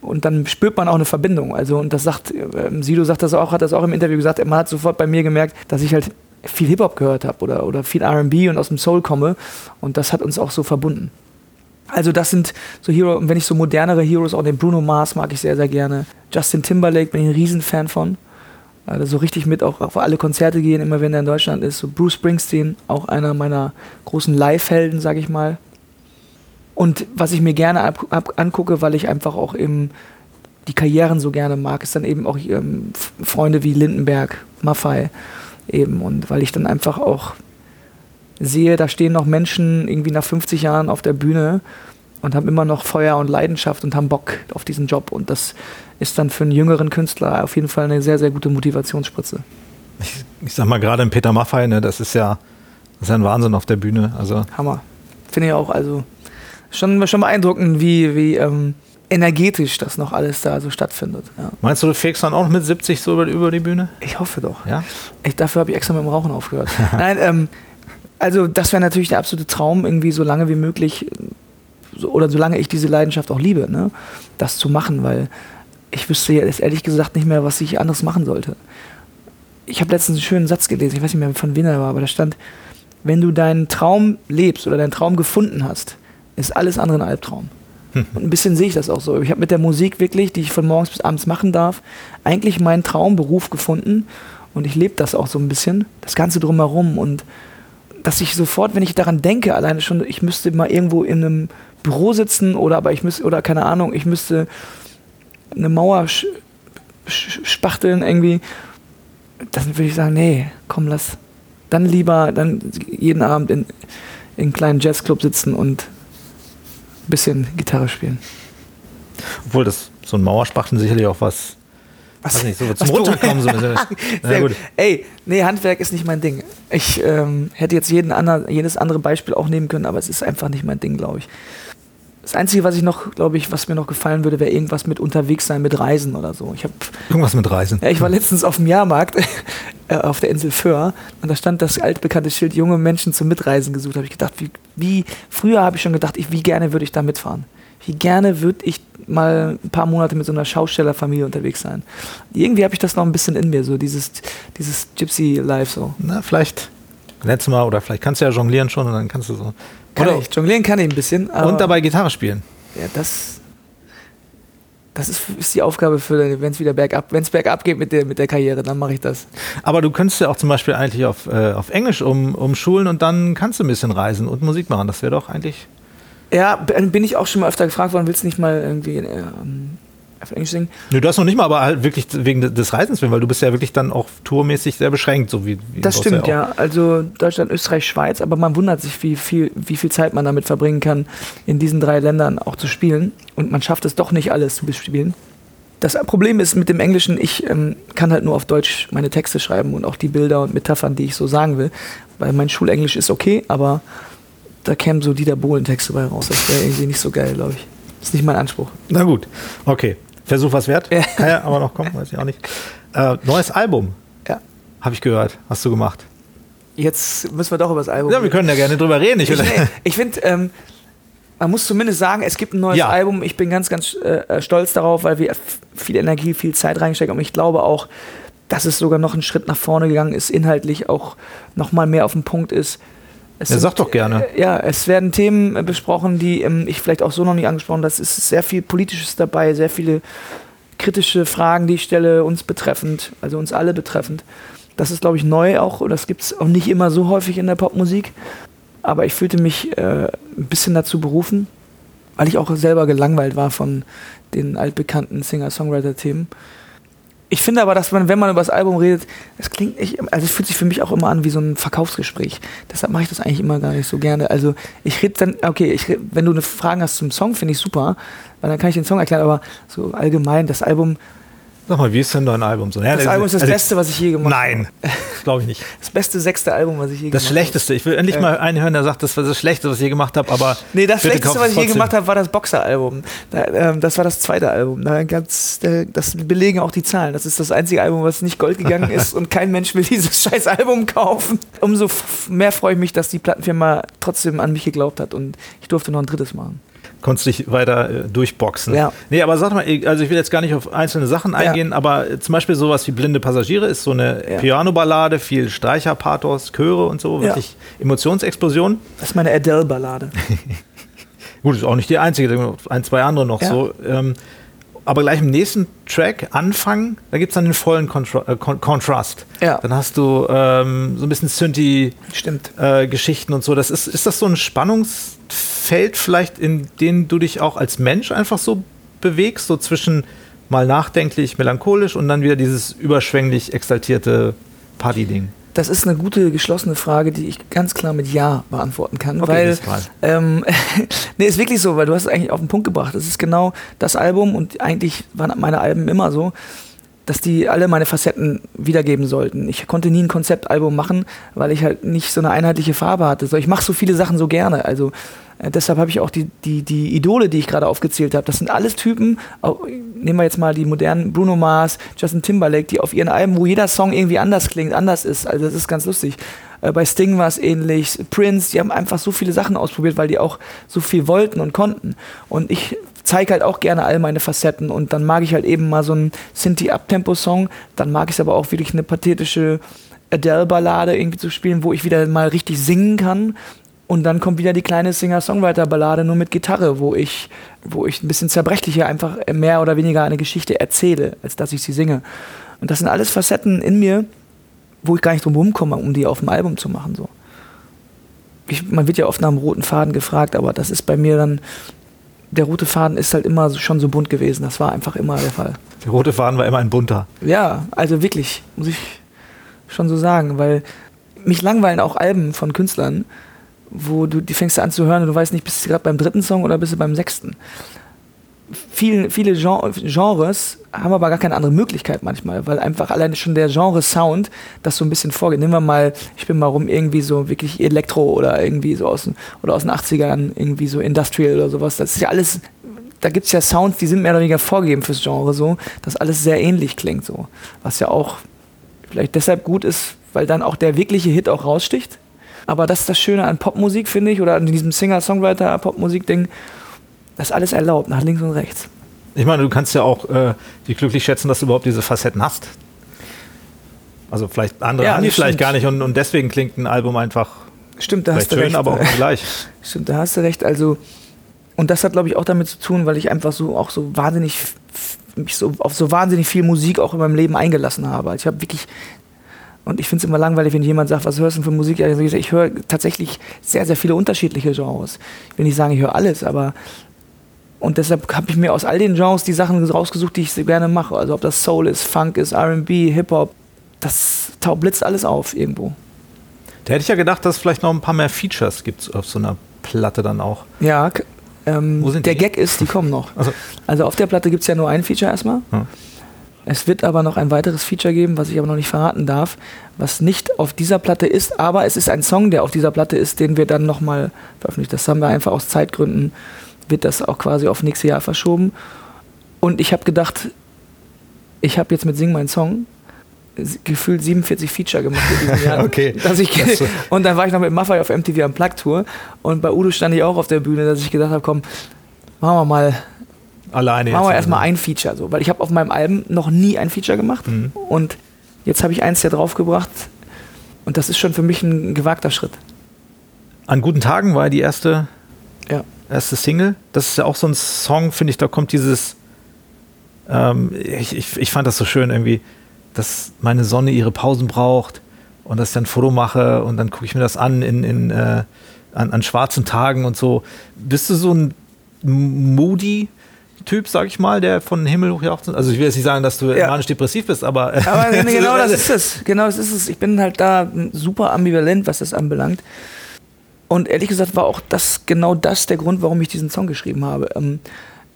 und dann spürt man auch eine Verbindung. Also, und das sagt, äh, Sido sagt das auch, hat das auch im Interview gesagt, man hat sofort bei mir gemerkt, dass ich halt viel Hip-Hop gehört habe oder, oder viel RB und aus dem Soul komme. Und das hat uns auch so verbunden. Also, das sind so Hero, und wenn ich so modernere Heroes, auch den Bruno Mars mag ich sehr, sehr gerne. Justin Timberlake bin ich ein Riesenfan von. Also so richtig mit auch auf alle Konzerte gehen, immer wenn er in Deutschland ist. So Bruce Springsteen, auch einer meiner großen Live-Helden, sag ich mal. Und was ich mir gerne ab, ab, angucke, weil ich einfach auch eben die Karrieren so gerne mag, ist dann eben auch ähm, Freunde wie Lindenberg, Maffei eben. Und weil ich dann einfach auch sehe, da stehen noch Menschen irgendwie nach 50 Jahren auf der Bühne und haben immer noch Feuer und Leidenschaft und haben Bock auf diesen Job. Und das ist dann für einen jüngeren Künstler auf jeden Fall eine sehr, sehr gute Motivationsspritze. Ich, ich sag mal, gerade in Peter Maffei, ne, das ist ja das ist ein Wahnsinn auf der Bühne. Also Hammer. Finde ich auch. Also schon, schon beeindruckend, wie, wie ähm, energetisch das noch alles da so stattfindet. Ja. Meinst du, du fegst dann auch mit 70 so über, die Bühne? Ich hoffe doch. Ja? Ich, dafür habe ich extra mit dem Rauchen aufgehört. (laughs) Nein, ähm, also das wäre natürlich der absolute Traum, irgendwie so lange wie möglich so, oder solange ich diese Leidenschaft auch liebe, ne, das zu machen, weil ich wüsste jetzt ehrlich gesagt nicht mehr, was ich anderes machen sollte. Ich habe letztens einen schönen Satz gelesen, ich weiß nicht mehr, von wem er war, aber da stand, wenn du deinen Traum lebst oder deinen Traum gefunden hast, ist alles andere ein Albtraum. Und ein bisschen sehe ich das auch so. Ich habe mit der Musik wirklich, die ich von morgens bis abends machen darf, eigentlich meinen Traumberuf gefunden und ich lebe das auch so ein bisschen, das Ganze drumherum und dass ich sofort, wenn ich daran denke, alleine schon, ich müsste mal irgendwo in einem Büro sitzen oder aber ich müsste, oder keine Ahnung, ich müsste eine Mauer spachteln irgendwie, dann würde ich sagen, nee, komm, lass. Dann lieber dann jeden Abend in, in einem kleinen Jazzclub sitzen und bisschen Gitarre spielen. Obwohl das so ein Mauerspachteln sicherlich auch was. Was? Weiß nicht, so zum Runterkommen. So Na, (laughs) gut. Ey, nee, Handwerk ist nicht mein Ding. Ich ähm, hätte jetzt jeden anderen, jedes andere Beispiel auch nehmen können, aber es ist einfach nicht mein Ding, glaube ich. Das Einzige, was ich noch, glaube ich, was mir noch gefallen würde, wäre irgendwas mit unterwegs sein, mit Reisen oder so. Ich hab, irgendwas mit Reisen? Ja, ich war letztens auf dem Jahrmarkt (laughs) äh, auf der Insel Föhr und da stand das altbekannte Schild, junge Menschen zum Mitreisen gesucht. Habe ich gedacht, wie, wie früher habe ich schon gedacht, ich, wie gerne würde ich da mitfahren. Wie gerne würde ich mal ein paar Monate mit so einer Schaustellerfamilie unterwegs sein. Irgendwie habe ich das noch ein bisschen in mir, so dieses, dieses Gypsy-Life so. Na, vielleicht letztes Mal oder vielleicht kannst du ja jonglieren schon und dann kannst du so kann Oder ich. Jonglieren kann ich ein bisschen. und dabei Gitarre spielen. Ja, das, das ist, ist die Aufgabe für, wenn es wieder bergab, wenn es bergab geht mit der, mit der Karriere, dann mache ich das. Aber du könntest ja auch zum Beispiel eigentlich auf, äh, auf Englisch um, umschulen und dann kannst du ein bisschen reisen und Musik machen. Das wäre doch eigentlich. Ja, bin ich auch schon mal öfter gefragt worden, willst du nicht mal irgendwie äh, auf Englisch singen. Nö, du hast noch nicht mal, aber halt wirklich wegen des Reisens, weil du bist ja wirklich dann auch tourmäßig sehr beschränkt, so wie, wie Das stimmt, ja, ja. Also Deutschland, Österreich, Schweiz, aber man wundert sich, wie viel, wie viel Zeit man damit verbringen kann, in diesen drei Ländern auch zu spielen. Und man schafft es doch nicht alles zu bespielen. Das Problem ist mit dem Englischen, ich ähm, kann halt nur auf Deutsch meine Texte schreiben und auch die Bilder und Metaphern, die ich so sagen will. Weil mein Schulenglisch ist okay, aber da kämen so Dieter Bohlen-Texte bei raus. Das wäre irgendwie nicht so geil, glaube ich. Das ist nicht mein Anspruch. Na gut, okay. Versuch was wert. Ja. Kann ja aber noch kommen, weiß ich auch nicht. Äh, neues Album. Ja. Habe ich gehört. Hast du gemacht. Jetzt müssen wir doch über das Album Ja, wir können ja gerne drüber reden. Ich, ich, ich finde, ähm, man muss zumindest sagen, es gibt ein neues ja. Album. Ich bin ganz, ganz äh, stolz darauf, weil wir viel Energie, viel Zeit reingesteckt haben. Und ich glaube auch, dass es sogar noch einen Schritt nach vorne gegangen ist, inhaltlich auch noch mal mehr auf den Punkt ist. Es ja, sind, sag doch gerne. Äh, ja, es werden Themen äh, besprochen, die ähm, ich vielleicht auch so noch nicht angesprochen habe. Es ist sehr viel Politisches dabei, sehr viele kritische Fragen, die ich stelle, uns betreffend, also uns alle betreffend. Das ist, glaube ich, neu auch. Und das gibt es auch nicht immer so häufig in der Popmusik aber ich fühlte mich äh, ein bisschen dazu berufen, weil ich auch selber gelangweilt war von den altbekannten Singer-Songwriter-Themen. Ich finde aber, dass man, wenn man über das Album redet, es klingt nicht, also es fühlt sich für mich auch immer an wie so ein Verkaufsgespräch. Deshalb mache ich das eigentlich immer gar nicht so gerne. Also ich rede dann, okay, ich red, wenn du eine Frage hast zum Song, finde ich super, weil dann kann ich den Song erklären, aber so allgemein, das Album Sag mal, wie ist denn dein Album so? Ja, das, das Album ist das also, Beste, was ich je gemacht habe. Nein, glaube ich nicht. (laughs) Das beste sechste Album, was ich je das gemacht habe. Das Schlechteste. Ich will endlich äh. mal einen hören, der sagt, das war das Schlechteste, was ich je gemacht habe, aber. Nee, das Schlechteste, was ich je gemacht habe, war das Boxer-Album. Ähm, das war das zweite Album. Da, das belegen auch die Zahlen. Das ist das einzige Album, was nicht Gold gegangen (laughs) ist und kein Mensch will dieses (laughs) scheiß Album kaufen. Umso mehr freue ich mich, dass die Plattenfirma trotzdem an mich geglaubt hat und ich durfte noch ein drittes machen konntest dich weiter äh, durchboxen. Ja. Nee, aber sag mal, also ich will jetzt gar nicht auf einzelne Sachen eingehen, ja. aber zum Beispiel sowas wie Blinde Passagiere ist so eine ja. Piano-Ballade, viel Streicherpathos, Chöre und so, wirklich ja. Emotionsexplosion. Das ist meine Adele-Ballade. (laughs) Gut, ist auch nicht die einzige, ein, zwei andere noch so. Ähm, aber gleich im nächsten Track anfangen, da gibt es dann den vollen Contra äh, Kontrast. Ja. Dann hast du ähm, so ein bisschen Synthi-Geschichten äh, und so. Das ist, ist das so ein Spannungsfeld vielleicht, in dem du dich auch als Mensch einfach so bewegst, so zwischen mal nachdenklich, melancholisch und dann wieder dieses überschwänglich exaltierte Party-Ding? Das ist eine gute, geschlossene Frage, die ich ganz klar mit Ja beantworten kann. Okay, weil, ähm, (laughs) nee, ist wirklich so, weil du hast es eigentlich auf den Punkt gebracht. Das ist genau das Album und eigentlich waren meine Alben immer so, dass die alle meine Facetten wiedergeben sollten. Ich konnte nie ein Konzeptalbum machen, weil ich halt nicht so eine einheitliche Farbe hatte. Ich mache so viele Sachen so gerne. Also äh, deshalb habe ich auch die, die, die Idole, die ich gerade aufgezählt habe. Das sind alles Typen, auch, nehmen wir jetzt mal die modernen Bruno Mars, Justin Timberlake, die auf ihren Alben, wo jeder Song irgendwie anders klingt, anders ist. Also das ist ganz lustig. Äh, bei Sting war es ähnlich. Prince, die haben einfach so viele Sachen ausprobiert, weil die auch so viel wollten und konnten. Und ich zeige halt auch gerne all meine Facetten und dann mag ich halt eben mal so einen Sinti-Uptempo-Song, dann mag ich es aber auch wirklich eine pathetische Adele-Ballade irgendwie zu spielen, wo ich wieder mal richtig singen kann und dann kommt wieder die kleine Singer-Songwriter-Ballade nur mit Gitarre, wo ich, wo ich ein bisschen zerbrechlicher einfach mehr oder weniger eine Geschichte erzähle, als dass ich sie singe. Und das sind alles Facetten in mir, wo ich gar nicht drum rumkomme, um die auf dem Album zu machen. So. Ich, man wird ja oft nach einem roten Faden gefragt, aber das ist bei mir dann, der rote Faden ist halt immer schon so bunt gewesen. Das war einfach immer der Fall. Der rote Faden war immer ein bunter. Ja, also wirklich, muss ich schon so sagen, weil mich langweilen auch Alben von Künstlern, wo du die fängst an zu hören und du weißt nicht, bist du gerade beim dritten Song oder bist du beim sechsten. Viel, viele Genres haben aber gar keine andere Möglichkeit manchmal, weil einfach alleine schon der Genre-Sound das so ein bisschen vorgeht. Nehmen wir mal, ich bin mal rum, irgendwie so wirklich Elektro oder irgendwie so aus, oder aus den 80ern, irgendwie so Industrial oder sowas. Das ist ja alles, da gibt es ja Sounds, die sind mehr oder weniger vorgegeben fürs Genre so, dass alles sehr ähnlich klingt so. Was ja auch vielleicht deshalb gut ist, weil dann auch der wirkliche Hit auch raussticht aber das ist das Schöne an Popmusik, finde ich, oder an diesem Singer-Songwriter-Popmusik-Ding. Das ist alles erlaubt, nach links und rechts. Ich meine, du kannst ja auch äh, dich glücklich schätzen, dass du überhaupt diese Facetten hast. Also vielleicht andere ja, haben die vielleicht gar nicht und, und deswegen klingt ein Album einfach stimmt, da hast du schön, recht. aber auch gleich. (laughs) Stimmt, da hast du recht. Also und das hat glaube ich auch damit zu tun, weil ich einfach so auch so wahnsinnig mich so auf so wahnsinnig viel Musik auch in meinem Leben eingelassen habe. Also ich habe wirklich und ich finde es immer langweilig, wenn jemand sagt, was hörst du für Musik? Also ich höre tatsächlich sehr, sehr viele unterschiedliche Genres. Ich will nicht sagen, ich höre alles, aber Und deshalb habe ich mir aus all den Genres die Sachen rausgesucht, die ich gerne mache. Also ob das Soul ist, Funk ist, RB, Hip-Hop, das blitzt alles auf irgendwo. Da hätte ich ja gedacht, dass es vielleicht noch ein paar mehr Features gibt auf so einer Platte dann auch. Ja, ähm, der die? Gag ist, die kommen noch. (laughs) Also, also auf der Platte gibt es ja nur ein Feature erstmal. Hm. Es wird aber noch ein weiteres Feature geben, was ich aber noch nicht verraten darf, was nicht auf dieser Platte ist, aber es ist ein Song, der auf dieser Platte ist, den wir dann nochmal veröffentlichen. Das haben wir einfach aus Zeitgründen, wird das auch quasi auf nächstes Jahr verschoben. Und ich habe gedacht, ich habe jetzt mit Sing meinen Song gefühlt 47 Feature gemacht in diesem (laughs) Jahr. okay. Dass ich, (laughs) und dann war ich noch mit Maffei auf MTV am Plug-Tour und bei Udo stand ich auch auf der Bühne, dass ich gedacht habe, komm, machen wir mal Alleine machen wir erstmal ein Feature, so, weil ich habe auf meinem Album noch nie ein Feature gemacht mhm. und jetzt habe ich eins ja draufgebracht und das ist schon für mich ein gewagter Schritt. An guten Tagen war die erste, ja. Erste Single. Das ist ja auch so ein Song, finde ich, da kommt dieses, ähm, ich, ich, ich fand das so schön irgendwie, dass meine Sonne ihre Pausen braucht und dass ich dann ein Foto mache und dann gucke ich mir das an in, in äh, an, an, schwarzen Tagen und so. Bist du so ein moody Typ, sag ich mal, der von Himmel hochjaucht? Also ich will jetzt nicht sagen, dass du ja. manisch-depressiv bist, aber... aber (laughs) genau das ist es. Genau das ist es. Ich bin halt da super ambivalent, was das anbelangt. Und ehrlich gesagt war auch das genau das der Grund, warum ich diesen Song geschrieben habe. Ähm,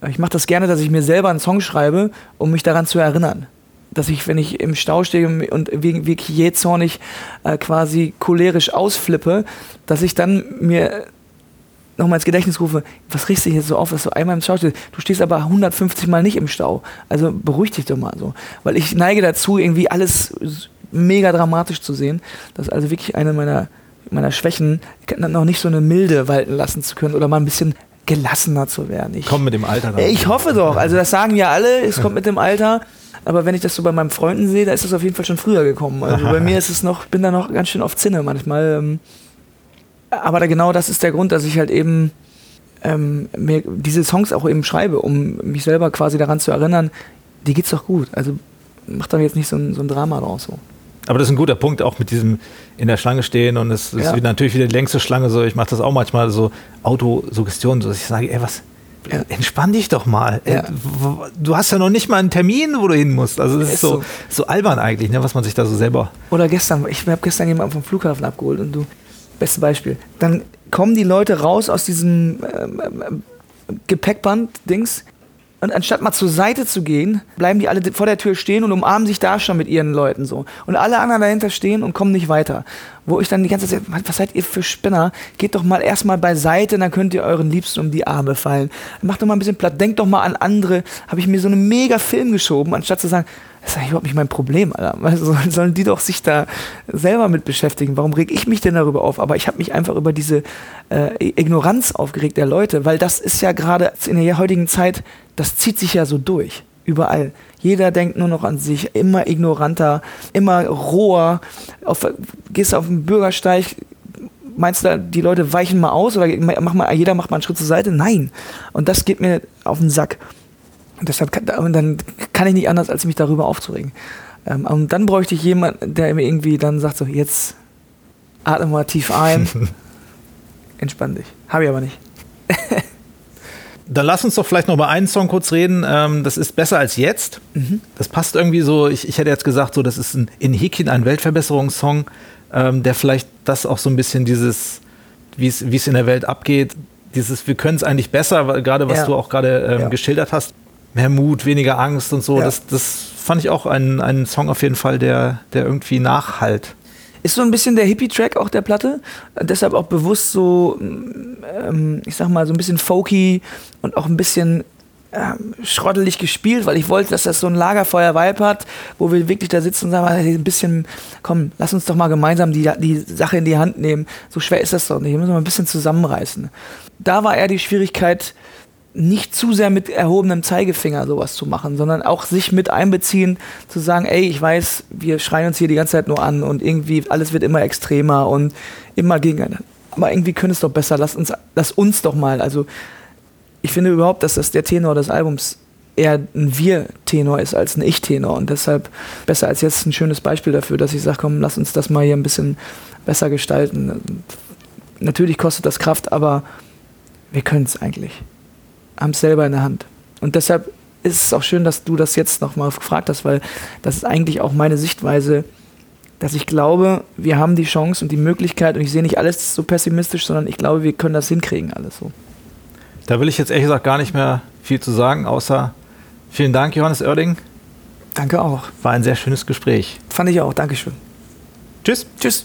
ich mache das gerne, dass ich mir selber einen Song schreibe, um mich daran zu erinnern dass ich, wenn ich im Stau stehe und wirklich jähzornig äh, quasi cholerisch ausflippe, dass ich dann mir nochmal ins Gedächtnis rufe, was riechst du jetzt so auf, dass du einmal im Stau stehst? Du stehst aber 150 Mal nicht im Stau. Also beruhig dich doch mal so. Weil ich neige dazu, irgendwie alles mega dramatisch zu sehen. Das ist also wirklich eine meiner, meiner Schwächen, noch nicht so eine Milde walten lassen zu können oder mal ein bisschen gelassener zu werden. Ich, kommt mit dem Alter. Dann. Ich hoffe doch. Also das sagen ja alle, es kommt mit dem Alter. Aber wenn ich das so bei meinen Freunden sehe, da ist das auf jeden Fall schon früher gekommen. Also bei mir ist es noch, bin da noch ganz schön auf Zinne manchmal. Ähm, aber da genau das ist der Grund, dass ich halt eben ähm, mir diese Songs auch eben schreibe, um mich selber quasi daran zu erinnern, die geht's doch gut. Also mach doch jetzt nicht so ein, so ein Drama draus so. Aber das ist ein guter Punkt, auch mit diesem in der Schlange stehen und es ist ja. natürlich wieder die längste Schlange. So, ich mache das auch manchmal so Autosuggestion, so dass ich sage, ey, was, ja. entspann dich doch mal. Ja. Du hast ja noch nicht mal einen Termin, wo du hin musst. Also das ist, ist so, so, albern eigentlich, ne, was man sich da so selber. Oder gestern, ich habe gestern jemanden vom Flughafen abgeholt und du, beste Beispiel. Dann kommen die Leute raus aus diesem ähm, ähm Gepäckband-Dings, und anstatt mal zur Seite zu gehen, bleiben die alle vor der Tür stehen und umarmen sich da schon mit ihren Leuten so. Und alle anderen dahinter stehen und kommen nicht weiter. Wo ich dann die ganze Zeit, was seid ihr für Spinner? Geht doch mal erstmal beiseite, dann könnt ihr euren Liebsten um die Arme fallen. Macht doch mal ein bisschen platt, denkt doch mal an andere. Habe ich mir so einen mega Film geschoben, anstatt zu sagen, das ist eigentlich überhaupt nicht mein Problem, Alter. (laughs) Also sollen die doch sich da selber mit beschäftigen. Warum reg ich mich denn darüber auf? Aber ich habe mich einfach über diese äh, Ignoranz aufgeregt der Leute, weil das ist ja gerade in der heutigen Zeit, das zieht sich ja so durch. Überall. Jeder denkt nur noch an sich, immer ignoranter, immer roher. Auf, gehst auf den Bürgersteig, meinst du, die Leute weichen mal aus oder mach mal, jeder macht mal einen Schritt zur Seite? Nein. Und das geht mir auf den Sack. Und deshalb kann, dann kann ich nicht anders, als mich darüber aufzuregen. Ähm, und dann bräuchte ich jemanden, der mir irgendwie dann sagt: so, jetzt atme mal tief ein, (laughs) entspann dich. Habe ich aber nicht. (laughs) Dann lass uns doch vielleicht noch über einen Song kurz reden. Ähm, das ist besser als jetzt. Mhm. Das passt irgendwie so. Ich, ich hätte jetzt gesagt, so, das ist ein, in Häkchen ein Weltverbesserungssong, ähm, der vielleicht das auch so ein bisschen dieses, wie es in der Welt abgeht, dieses, wir können es eigentlich besser, gerade was ja. du auch gerade ähm, ja. geschildert hast mehr Mut, weniger Angst und so. Ja. Das, das fand ich auch einen, einen Song auf jeden Fall, der, der irgendwie nachhalt. Ist so ein bisschen der Hippie-Track auch der Platte. Deshalb auch bewusst so, ähm, ich sag mal, so ein bisschen folky und auch ein bisschen ähm, schrottelig gespielt, weil ich wollte, dass das so ein Lagerfeuer-Vibe hat, wo wir wirklich da sitzen und sagen, ein bisschen, komm, lass uns doch mal gemeinsam die, die Sache in die Hand nehmen. So schwer ist das doch nicht. Wir müssen mal ein bisschen zusammenreißen. Da war eher die Schwierigkeit, nicht zu sehr mit erhobenem Zeigefinger sowas zu machen, sondern auch sich mit einbeziehen, zu sagen, ey, ich weiß, wir schreien uns hier die ganze Zeit nur an und irgendwie alles wird immer extremer und immer gegeneinander. Aber irgendwie können es doch besser, lass uns, lass uns doch mal. Also ich finde überhaupt, dass das der Tenor des Albums eher ein Wir-Tenor ist als ein Ich-Tenor und deshalb besser als jetzt ein schönes Beispiel dafür, dass ich sage, komm, lass uns das mal hier ein bisschen besser gestalten. Natürlich kostet das Kraft, aber wir können es eigentlich. Haben es selber in der Hand. Und deshalb ist es auch schön, dass du das jetzt nochmal gefragt hast, weil das ist eigentlich auch meine Sichtweise, dass ich glaube, wir haben die Chance und die Möglichkeit, und ich sehe nicht alles so pessimistisch, sondern ich glaube, wir können das hinkriegen, alles so. Da will ich jetzt ehrlich gesagt gar nicht mehr viel zu sagen, außer vielen Dank, Johannes Oerding. Danke auch. War ein sehr schönes Gespräch. Fand ich auch. Dankeschön. Tschüss. Tschüss.